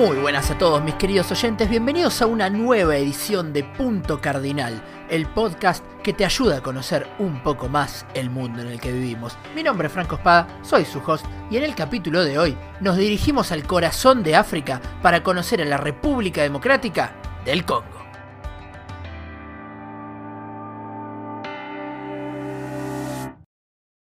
Muy buenas a todos mis queridos oyentes, bienvenidos a una nueva edición de Punto Cardinal, el podcast que te ayuda a conocer un poco más el mundo en el que vivimos. Mi nombre es Franco Espada, soy su host y en el capítulo de hoy nos dirigimos al corazón de África para conocer a la República Democrática del Congo.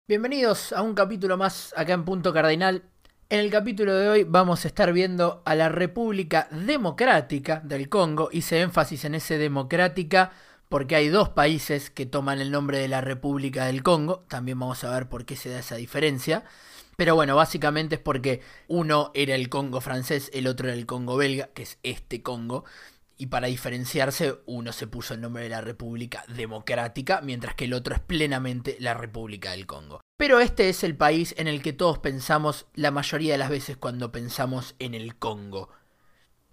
Bienvenidos a un capítulo más acá en Punto Cardinal. En el capítulo de hoy vamos a estar viendo a la República Democrática del Congo. Hice énfasis en ese democrática porque hay dos países que toman el nombre de la República del Congo. También vamos a ver por qué se da esa diferencia. Pero bueno, básicamente es porque uno era el Congo francés, el otro era el Congo belga, que es este Congo. Y para diferenciarse, uno se puso el nombre de la República Democrática, mientras que el otro es plenamente la República del Congo. Pero este es el país en el que todos pensamos la mayoría de las veces cuando pensamos en el Congo.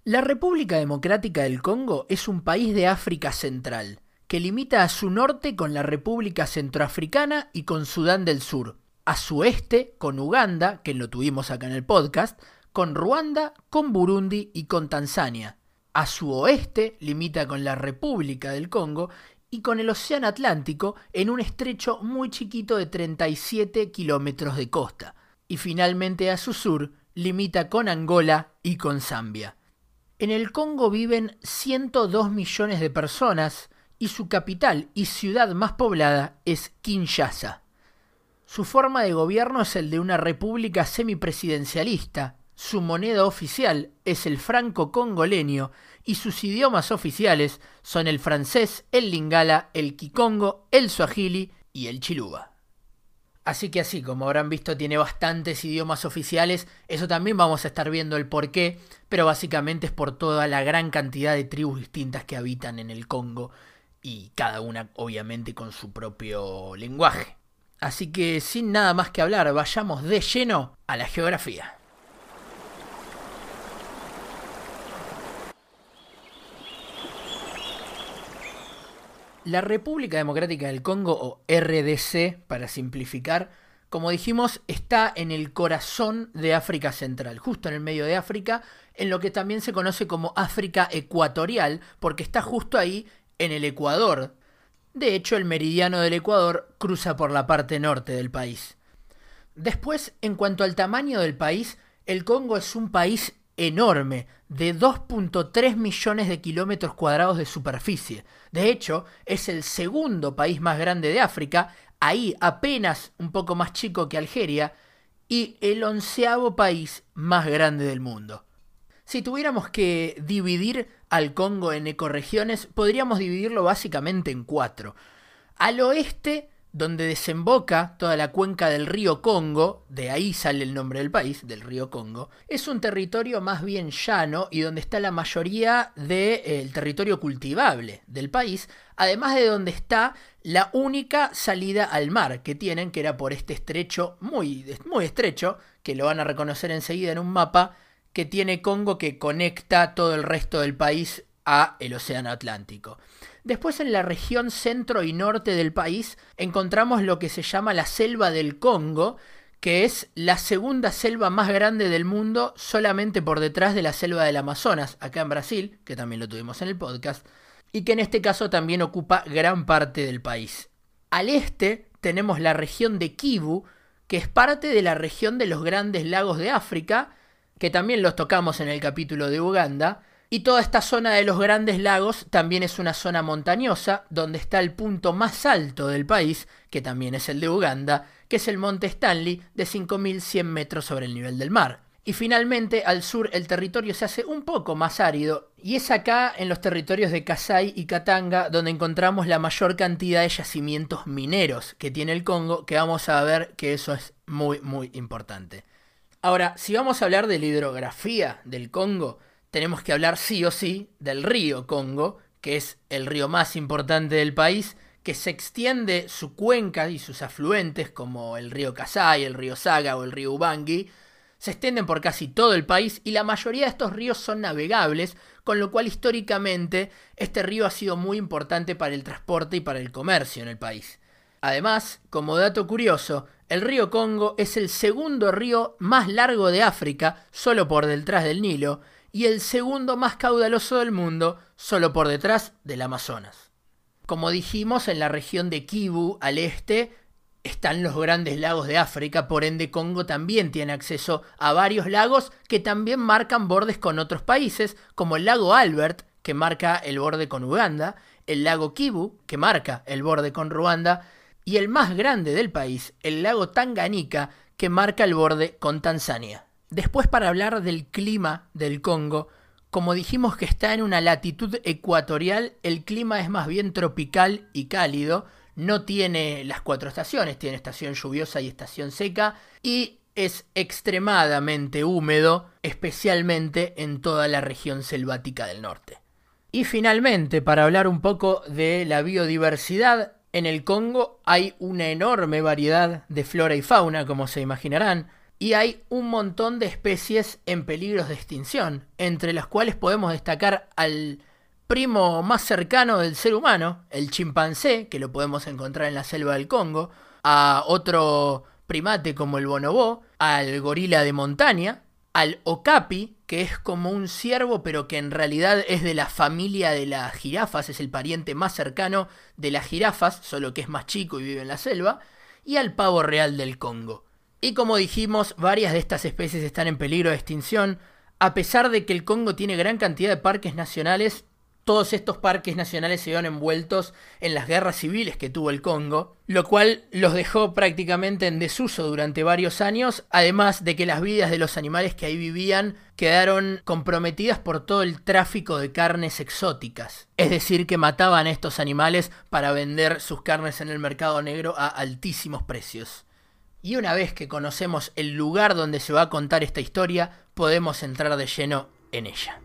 La República Democrática del Congo es un país de África Central, que limita a su norte con la República Centroafricana y con Sudán del Sur, a su este con Uganda, que lo tuvimos acá en el podcast, con Ruanda, con Burundi y con Tanzania, a su oeste limita con la República del Congo y con el Océano Atlántico en un estrecho muy chiquito de 37 kilómetros de costa. Y finalmente a su sur limita con Angola y con Zambia. En el Congo viven 102 millones de personas y su capital y ciudad más poblada es Kinshasa. Su forma de gobierno es el de una república semipresidencialista, su moneda oficial es el franco congoleño y sus idiomas oficiales son el francés, el lingala, el kikongo, el swahili y el chiluba. Así que así, como habrán visto, tiene bastantes idiomas oficiales, eso también vamos a estar viendo el por qué, pero básicamente es por toda la gran cantidad de tribus distintas que habitan en el Congo y cada una obviamente con su propio lenguaje. Así que sin nada más que hablar, vayamos de lleno a la geografía. La República Democrática del Congo, o RDC para simplificar, como dijimos, está en el corazón de África Central, justo en el medio de África, en lo que también se conoce como África Ecuatorial, porque está justo ahí en el Ecuador. De hecho, el meridiano del Ecuador cruza por la parte norte del país. Después, en cuanto al tamaño del país, el Congo es un país enorme, de 2.3 millones de kilómetros cuadrados de superficie. De hecho, es el segundo país más grande de África, ahí apenas un poco más chico que Algeria, y el onceavo país más grande del mundo. Si tuviéramos que dividir al Congo en ecorregiones, podríamos dividirlo básicamente en cuatro. Al oeste donde desemboca toda la cuenca del río Congo, de ahí sale el nombre del país, del río Congo, es un territorio más bien llano y donde está la mayoría del territorio cultivable del país, además de donde está la única salida al mar que tienen, que era por este estrecho muy, muy estrecho, que lo van a reconocer enseguida en un mapa, que tiene Congo que conecta todo el resto del país a el Océano Atlántico. Después en la región centro y norte del país encontramos lo que se llama la selva del Congo, que es la segunda selva más grande del mundo solamente por detrás de la selva del Amazonas, acá en Brasil, que también lo tuvimos en el podcast, y que en este caso también ocupa gran parte del país. Al este tenemos la región de Kivu, que es parte de la región de los grandes lagos de África, que también los tocamos en el capítulo de Uganda, y toda esta zona de los grandes lagos también es una zona montañosa, donde está el punto más alto del país, que también es el de Uganda, que es el monte Stanley, de 5.100 metros sobre el nivel del mar. Y finalmente, al sur, el territorio se hace un poco más árido, y es acá, en los territorios de Kasai y Katanga, donde encontramos la mayor cantidad de yacimientos mineros que tiene el Congo, que vamos a ver que eso es muy, muy importante. Ahora, si vamos a hablar de la hidrografía del Congo, tenemos que hablar sí o sí del río Congo, que es el río más importante del país, que se extiende su cuenca y sus afluentes, como el río Kasai, el río Saga o el río Ubangi, se extienden por casi todo el país y la mayoría de estos ríos son navegables, con lo cual históricamente este río ha sido muy importante para el transporte y para el comercio en el país. Además, como dato curioso, el río Congo es el segundo río más largo de África, solo por detrás del Nilo, y el segundo más caudaloso del mundo, solo por detrás del Amazonas. Como dijimos, en la región de Kivu, al este, están los grandes lagos de África, por ende Congo también tiene acceso a varios lagos que también marcan bordes con otros países, como el lago Albert, que marca el borde con Uganda, el lago Kivu, que marca el borde con Ruanda, y el más grande del país, el lago Tanganika, que marca el borde con Tanzania. Después para hablar del clima del Congo, como dijimos que está en una latitud ecuatorial, el clima es más bien tropical y cálido, no tiene las cuatro estaciones, tiene estación lluviosa y estación seca, y es extremadamente húmedo, especialmente en toda la región selvática del norte. Y finalmente, para hablar un poco de la biodiversidad, en el Congo hay una enorme variedad de flora y fauna, como se imaginarán, y hay un montón de especies en peligros de extinción, entre las cuales podemos destacar al primo más cercano del ser humano, el chimpancé, que lo podemos encontrar en la selva del Congo, a otro primate como el bonobo, al gorila de montaña, al okapi, que es como un ciervo pero que en realidad es de la familia de las jirafas, es el pariente más cercano de las jirafas, solo que es más chico y vive en la selva, y al pavo real del Congo. Y como dijimos, varias de estas especies están en peligro de extinción, a pesar de que el Congo tiene gran cantidad de parques nacionales, todos estos parques nacionales se vieron envueltos en las guerras civiles que tuvo el Congo, lo cual los dejó prácticamente en desuso durante varios años, además de que las vidas de los animales que ahí vivían quedaron comprometidas por todo el tráfico de carnes exóticas. Es decir, que mataban a estos animales para vender sus carnes en el mercado negro a altísimos precios. Y una vez que conocemos el lugar donde se va a contar esta historia, podemos entrar de lleno en ella.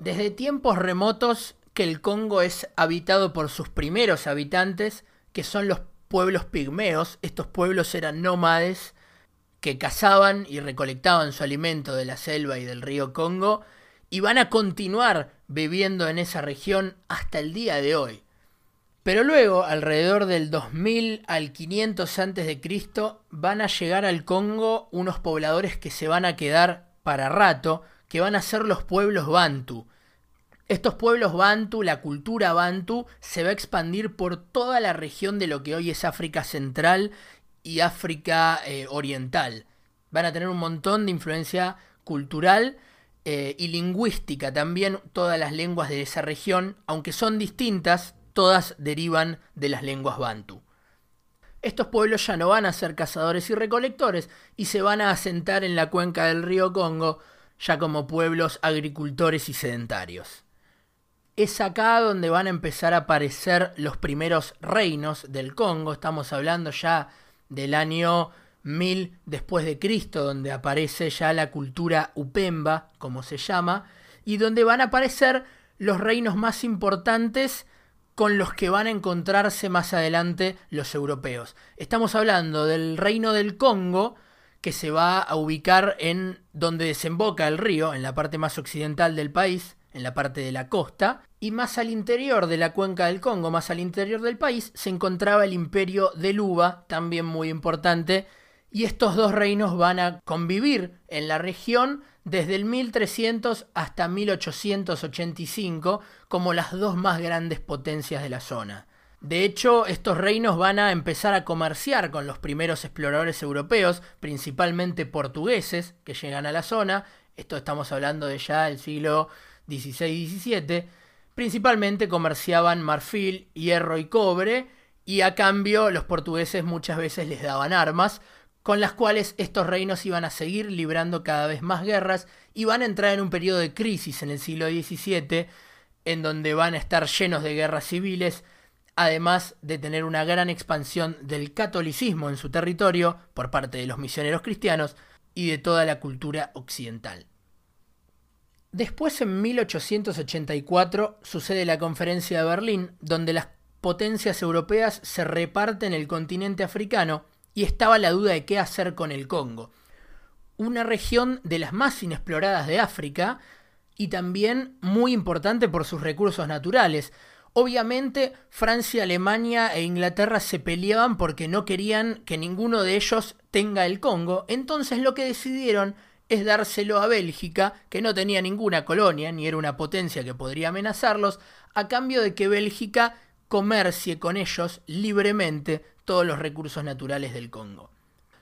Desde tiempos remotos que el Congo es habitado por sus primeros habitantes, que son los pueblos pigmeos. Estos pueblos eran nómades que cazaban y recolectaban su alimento de la selva y del río Congo y van a continuar viviendo en esa región hasta el día de hoy. Pero luego, alrededor del 2000 al 500 antes de Cristo, van a llegar al Congo unos pobladores que se van a quedar para rato, que van a ser los pueblos bantu. Estos pueblos bantu, la cultura bantu, se va a expandir por toda la región de lo que hoy es África Central y África eh, Oriental. Van a tener un montón de influencia cultural eh, y lingüística también. Todas las lenguas de esa región, aunque son distintas, todas derivan de las lenguas bantu. Estos pueblos ya no van a ser cazadores y recolectores y se van a asentar en la cuenca del río Congo ya como pueblos agricultores y sedentarios. Es acá donde van a empezar a aparecer los primeros reinos del Congo, estamos hablando ya del año 1000 después de Cristo, donde aparece ya la cultura upemba, como se llama, y donde van a aparecer los reinos más importantes con los que van a encontrarse más adelante los europeos. Estamos hablando del reino del Congo, que se va a ubicar en donde desemboca el río, en la parte más occidental del país, en la parte de la costa, y más al interior de la cuenca del Congo, más al interior del país, se encontraba el imperio de Luba, también muy importante, y estos dos reinos van a convivir en la región desde el 1300 hasta 1885 como las dos más grandes potencias de la zona. De hecho, estos reinos van a empezar a comerciar con los primeros exploradores europeos, principalmente portugueses, que llegan a la zona. Esto estamos hablando de ya el siglo XVI y XVII. Principalmente comerciaban marfil, hierro y cobre, y a cambio los portugueses muchas veces les daban armas, con las cuales estos reinos iban a seguir librando cada vez más guerras y van a entrar en un periodo de crisis en el siglo XVII, en donde van a estar llenos de guerras civiles, además de tener una gran expansión del catolicismo en su territorio por parte de los misioneros cristianos y de toda la cultura occidental. Después, en 1884, sucede la Conferencia de Berlín, donde las potencias europeas se reparten el continente africano y estaba la duda de qué hacer con el Congo. Una región de las más inexploradas de África, y también muy importante por sus recursos naturales. Obviamente Francia, Alemania e Inglaterra se peleaban porque no querían que ninguno de ellos tenga el Congo, entonces lo que decidieron es dárselo a Bélgica, que no tenía ninguna colonia ni era una potencia que podría amenazarlos, a cambio de que Bélgica comercie con ellos libremente todos los recursos naturales del Congo.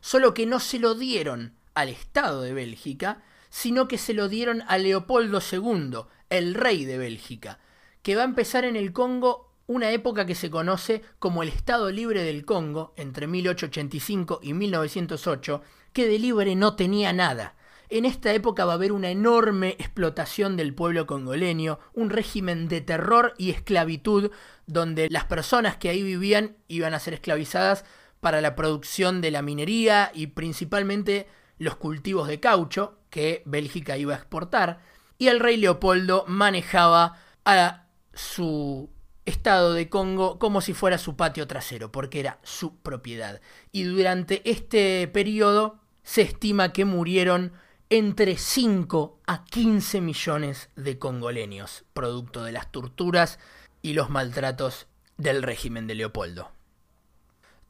Solo que no se lo dieron al Estado de Bélgica, sino que se lo dieron a Leopoldo II, el rey de Bélgica, que va a empezar en el Congo una época que se conoce como el Estado Libre del Congo, entre 1885 y 1908, que de libre no tenía nada. En esta época va a haber una enorme explotación del pueblo congoleño, un régimen de terror y esclavitud donde las personas que ahí vivían iban a ser esclavizadas para la producción de la minería y principalmente los cultivos de caucho que Bélgica iba a exportar. Y el rey Leopoldo manejaba a su estado de Congo como si fuera su patio trasero, porque era su propiedad. Y durante este periodo se estima que murieron entre 5 a 15 millones de congoleños, producto de las torturas y los maltratos del régimen de Leopoldo.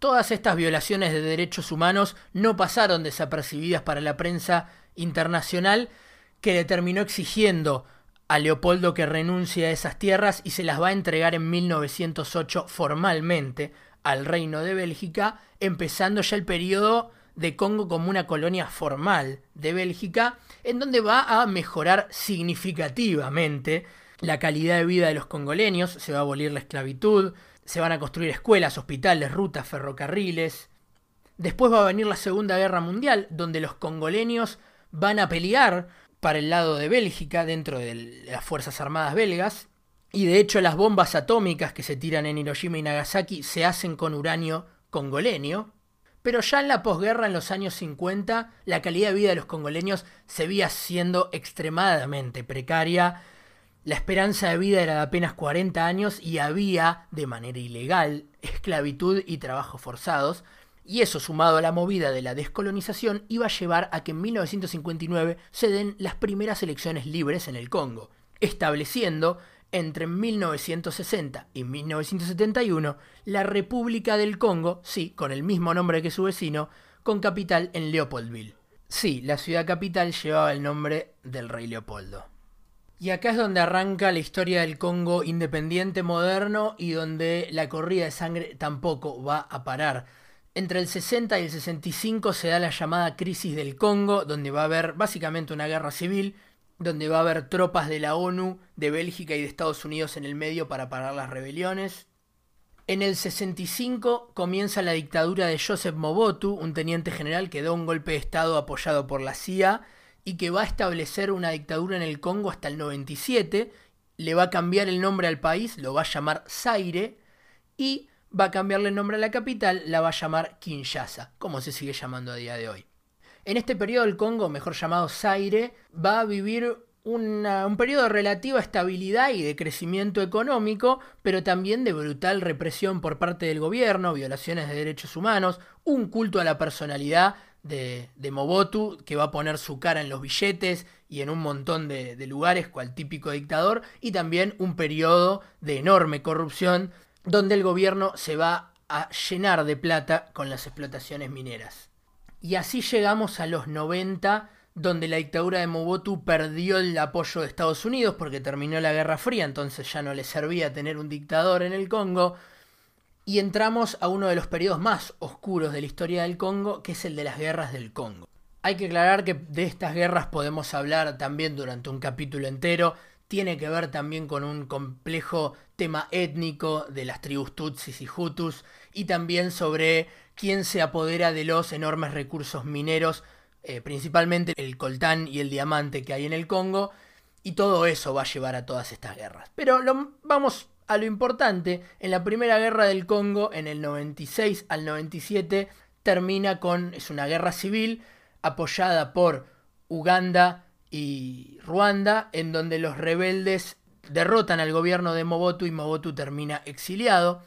Todas estas violaciones de derechos humanos no pasaron desapercibidas para la prensa internacional, que le terminó exigiendo a Leopoldo que renuncie a esas tierras y se las va a entregar en 1908 formalmente al Reino de Bélgica, empezando ya el periodo de Congo como una colonia formal de Bélgica, en donde va a mejorar significativamente la calidad de vida de los congoleños, se va a abolir la esclavitud, se van a construir escuelas, hospitales, rutas, ferrocarriles. Después va a venir la Segunda Guerra Mundial, donde los congoleños van a pelear para el lado de Bélgica dentro de las Fuerzas Armadas belgas. Y de hecho las bombas atómicas que se tiran en Hiroshima y Nagasaki se hacen con uranio congolenio. Pero ya en la posguerra, en los años 50, la calidad de vida de los congoleños se veía siendo extremadamente precaria. La esperanza de vida era de apenas 40 años y había, de manera ilegal, esclavitud y trabajos forzados y eso sumado a la movida de la descolonización iba a llevar a que en 1959 se den las primeras elecciones libres en el Congo, estableciendo entre 1960 y 1971 la República del Congo, sí, con el mismo nombre que su vecino, con capital en Leopoldville. Sí, la ciudad capital llevaba el nombre del rey Leopoldo. Y acá es donde arranca la historia del Congo independiente moderno y donde la corrida de sangre tampoco va a parar entre el 60 y el 65 se da la llamada crisis del Congo, donde va a haber básicamente una guerra civil, donde va a haber tropas de la ONU, de Bélgica y de Estados Unidos en el medio para parar las rebeliones. En el 65 comienza la dictadura de Joseph Mobutu, un teniente general que da un golpe de Estado apoyado por la CIA y que va a establecer una dictadura en el Congo hasta el 97, le va a cambiar el nombre al país, lo va a llamar Zaire y va a cambiarle el nombre a la capital, la va a llamar Kinshasa, como se sigue llamando a día de hoy. En este periodo el Congo, mejor llamado Zaire, va a vivir un periodo de relativa estabilidad y de crecimiento económico, pero también de brutal represión por parte del gobierno, violaciones de derechos humanos, un culto a la personalidad de, de Mobutu, que va a poner su cara en los billetes y en un montón de, de lugares, cual típico dictador, y también un periodo de enorme corrupción donde el gobierno se va a llenar de plata con las explotaciones mineras. Y así llegamos a los 90, donde la dictadura de Mobutu perdió el apoyo de Estados Unidos porque terminó la Guerra Fría, entonces ya no le servía tener un dictador en el Congo. Y entramos a uno de los periodos más oscuros de la historia del Congo, que es el de las guerras del Congo. Hay que aclarar que de estas guerras podemos hablar también durante un capítulo entero, tiene que ver también con un complejo tema étnico de las tribus Tutsis y Hutus y también sobre quién se apodera de los enormes recursos mineros, eh, principalmente el coltán y el diamante que hay en el Congo, y todo eso va a llevar a todas estas guerras. Pero vamos a lo importante, en la primera guerra del Congo, en el 96 al 97, termina con, es una guerra civil apoyada por Uganda, y Ruanda, en donde los rebeldes derrotan al gobierno de Mobutu y Mobutu termina exiliado.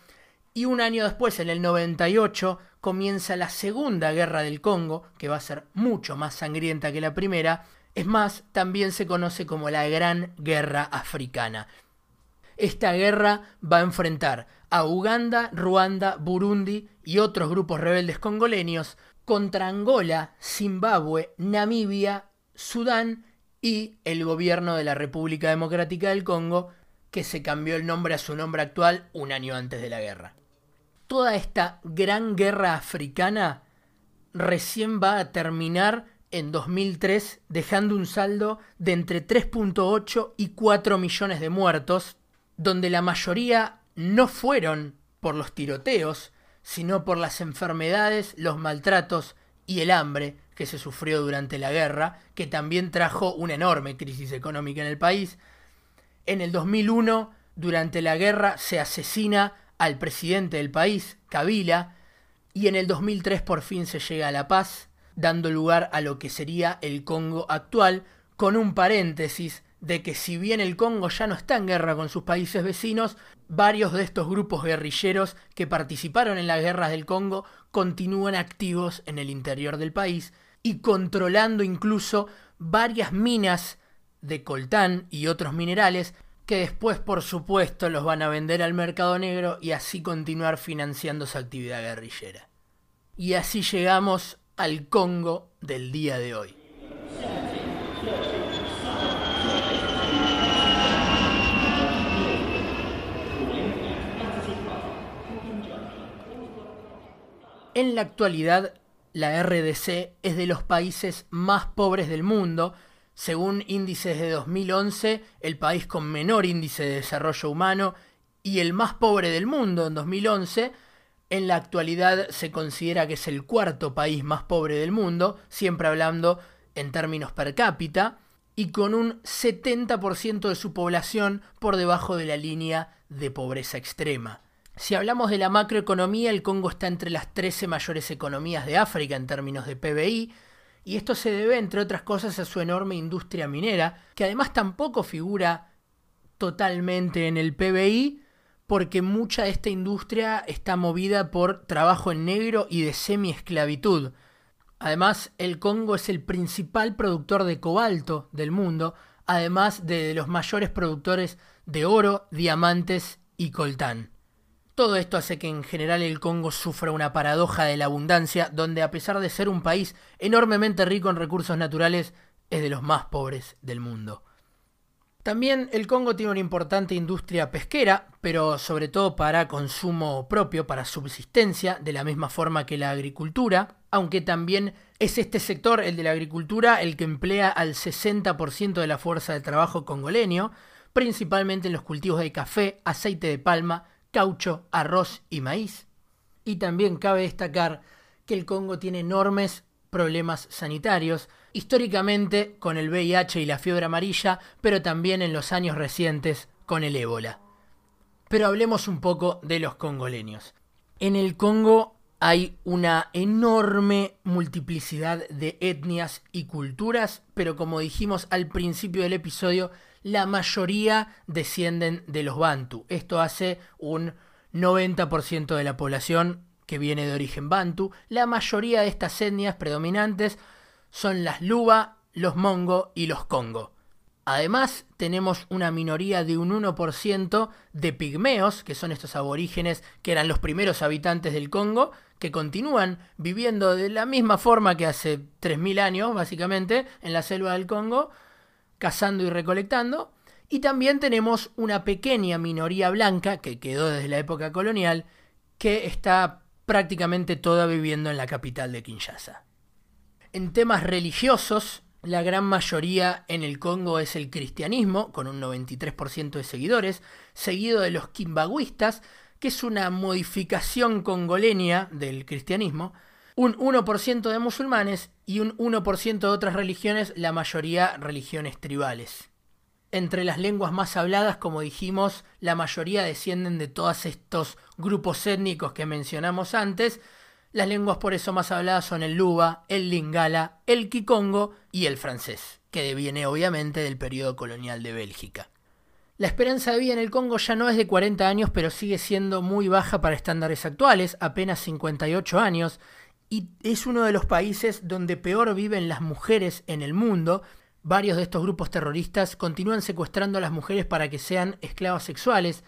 Y un año después, en el 98, comienza la Segunda Guerra del Congo, que va a ser mucho más sangrienta que la primera, Es más, también se conoce como la Gran Guerra Africana. Esta guerra va a enfrentar a Uganda, Ruanda, Burundi y otros grupos rebeldes congoleños contra Angola, Zimbabue, Namibia, Sudán y el gobierno de la República Democrática del Congo, que se cambió el nombre a su nombre actual un año antes de la guerra. Toda esta gran guerra africana recién va a terminar en 2003, dejando un saldo de entre 3.8 y 4 millones de muertos, donde la mayoría no fueron por los tiroteos, sino por las enfermedades, los maltratos y el hambre que se sufrió durante la guerra, que también trajo una enorme crisis económica en el país. En el 2001, durante la guerra, se asesina al presidente del país, Kabila, y en el 2003 por fin se llega a la paz, dando lugar a lo que sería el Congo actual, con un paréntesis de que si bien el Congo ya no está en guerra con sus países vecinos, varios de estos grupos guerrilleros que participaron en las guerras del Congo continúan activos en el interior del país y controlando incluso varias minas de coltán y otros minerales que después por supuesto los van a vender al mercado negro y así continuar financiando su actividad guerrillera. Y así llegamos al Congo del día de hoy. En la actualidad, la RDC es de los países más pobres del mundo. Según índices de 2011, el país con menor índice de desarrollo humano y el más pobre del mundo en 2011. En la actualidad se considera que es el cuarto país más pobre del mundo, siempre hablando en términos per cápita, y con un 70% de su población por debajo de la línea de pobreza extrema. Si hablamos de la macroeconomía, el Congo está entre las 13 mayores economías de África en términos de PBI, y esto se debe, entre otras cosas, a su enorme industria minera, que además tampoco figura totalmente en el PBI, porque mucha de esta industria está movida por trabajo en negro y de semi-esclavitud. Además, el Congo es el principal productor de cobalto del mundo, además de los mayores productores de oro, diamantes y coltán. Todo esto hace que en general el Congo sufra una paradoja de la abundancia, donde a pesar de ser un país enormemente rico en recursos naturales, es de los más pobres del mundo. También el Congo tiene una importante industria pesquera, pero sobre todo para consumo propio, para subsistencia, de la misma forma que la agricultura, aunque también es este sector, el de la agricultura, el que emplea al 60% de la fuerza de trabajo congoleño, principalmente en los cultivos de café, aceite de palma, caucho, arroz y maíz. Y también cabe destacar que el Congo tiene enormes problemas sanitarios, históricamente con el VIH y la fiebre amarilla, pero también en los años recientes con el ébola. Pero hablemos un poco de los congoleños. En el Congo hay una enorme multiplicidad de etnias y culturas, pero como dijimos al principio del episodio, la mayoría descienden de los Bantu. Esto hace un 90% de la población que viene de origen Bantu. La mayoría de estas etnias predominantes son las Luba, los Mongo y los Congo. Además, tenemos una minoría de un 1% de pigmeos, que son estos aborígenes que eran los primeros habitantes del Congo, que continúan viviendo de la misma forma que hace 3.000 años, básicamente, en la selva del Congo, cazando y recolectando. Y también tenemos una pequeña minoría blanca que quedó desde la época colonial, que está prácticamente toda viviendo en la capital de Kinshasa. En temas religiosos, la gran mayoría en el Congo es el cristianismo, con un 93% de seguidores, seguido de los kimbaguistas, que es una modificación congoleña del cristianismo, un 1% de musulmanes y un 1% de otras religiones, la mayoría religiones tribales. Entre las lenguas más habladas, como dijimos, la mayoría descienden de todos estos grupos étnicos que mencionamos antes. Las lenguas por eso más habladas son el luba, el lingala, el kikongo y el francés, que deviene obviamente del periodo colonial de Bélgica. La esperanza de vida en el Congo ya no es de 40 años, pero sigue siendo muy baja para estándares actuales, apenas 58 años, y es uno de los países donde peor viven las mujeres en el mundo, varios de estos grupos terroristas continúan secuestrando a las mujeres para que sean esclavas sexuales,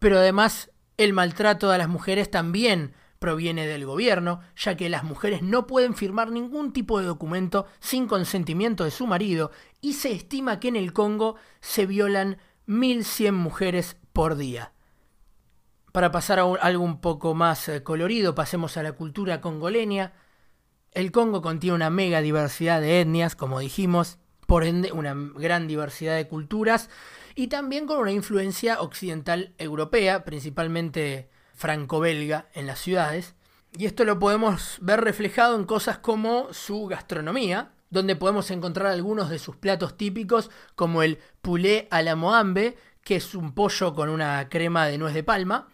pero además el maltrato a las mujeres también proviene del gobierno, ya que las mujeres no pueden firmar ningún tipo de documento sin consentimiento de su marido y se estima que en el Congo se violan 1.100 mujeres por día. Para pasar a algo un poco más eh, colorido, pasemos a la cultura congoleña. El Congo contiene una mega diversidad de etnias, como dijimos, por ende una gran diversidad de culturas y también con una influencia occidental europea, principalmente franco-belga en las ciudades. Y esto lo podemos ver reflejado en cosas como su gastronomía, donde podemos encontrar algunos de sus platos típicos como el poulet à la moambe, que es un pollo con una crema de nuez de palma,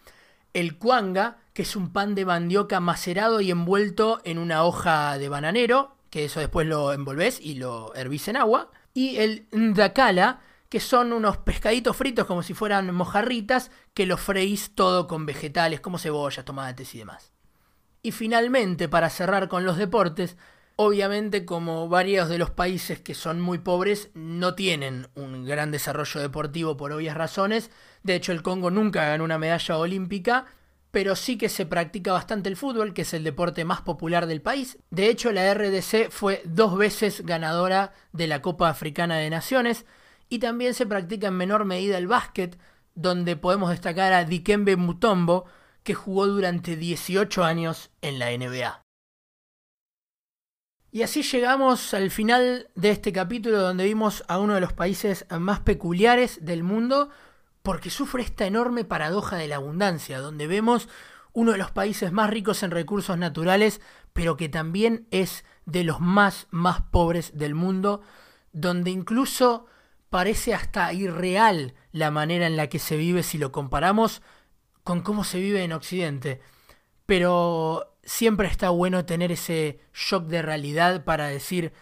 el cuanga, que es un pan de mandioca macerado y envuelto en una hoja de bananero, que eso después lo envolvés y lo hervís en agua, y el ndakala, que son unos pescaditos fritos como si fueran mojarritas, que los freís todo con vegetales como cebollas, tomates y demás. Y finalmente, para cerrar con los deportes, obviamente como varios de los países que son muy pobres no tienen un gran desarrollo deportivo por obvias razones, de hecho el Congo nunca ganó una medalla olímpica, pero sí que se practica bastante el fútbol, que es el deporte más popular del país. De hecho, la RDC fue dos veces ganadora de la Copa Africana de Naciones, y también se practica en menor medida el básquet, donde podemos destacar a Dikembe Mutombo, que jugó durante 18 años en la NBA. Y así llegamos al final de este capítulo donde vimos a uno de los países más peculiares del mundo porque sufre esta enorme paradoja de la abundancia, donde vemos uno de los países más ricos en recursos naturales, pero que también es de los más, más pobres del mundo, donde incluso parece hasta irreal la manera en la que se vive si lo comparamos con cómo se vive en Occidente. Pero siempre está bueno tener ese shock de realidad para decir,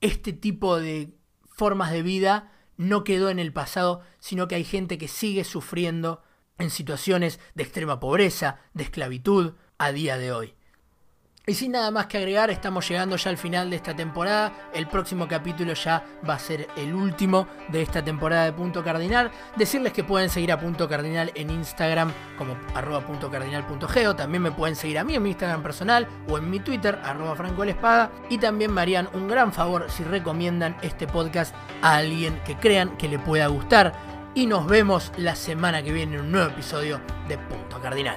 este tipo de formas de vida no quedó en el pasado, sino que hay gente que sigue sufriendo en situaciones de extrema pobreza, de esclavitud, a día de hoy. Y sin nada más que agregar, estamos llegando ya al final de esta temporada. El próximo capítulo ya va a ser el último de esta temporada de Punto Cardinal. Decirles que pueden seguir a Punto Cardinal en Instagram como arroba punto cardinal.geo. También me pueden seguir a mí en mi Instagram personal o en mi Twitter, arroba Franco Espada. Y también me harían un gran favor si recomiendan este podcast a alguien que crean que le pueda gustar. Y nos vemos la semana que viene en un nuevo episodio de Punto Cardinal.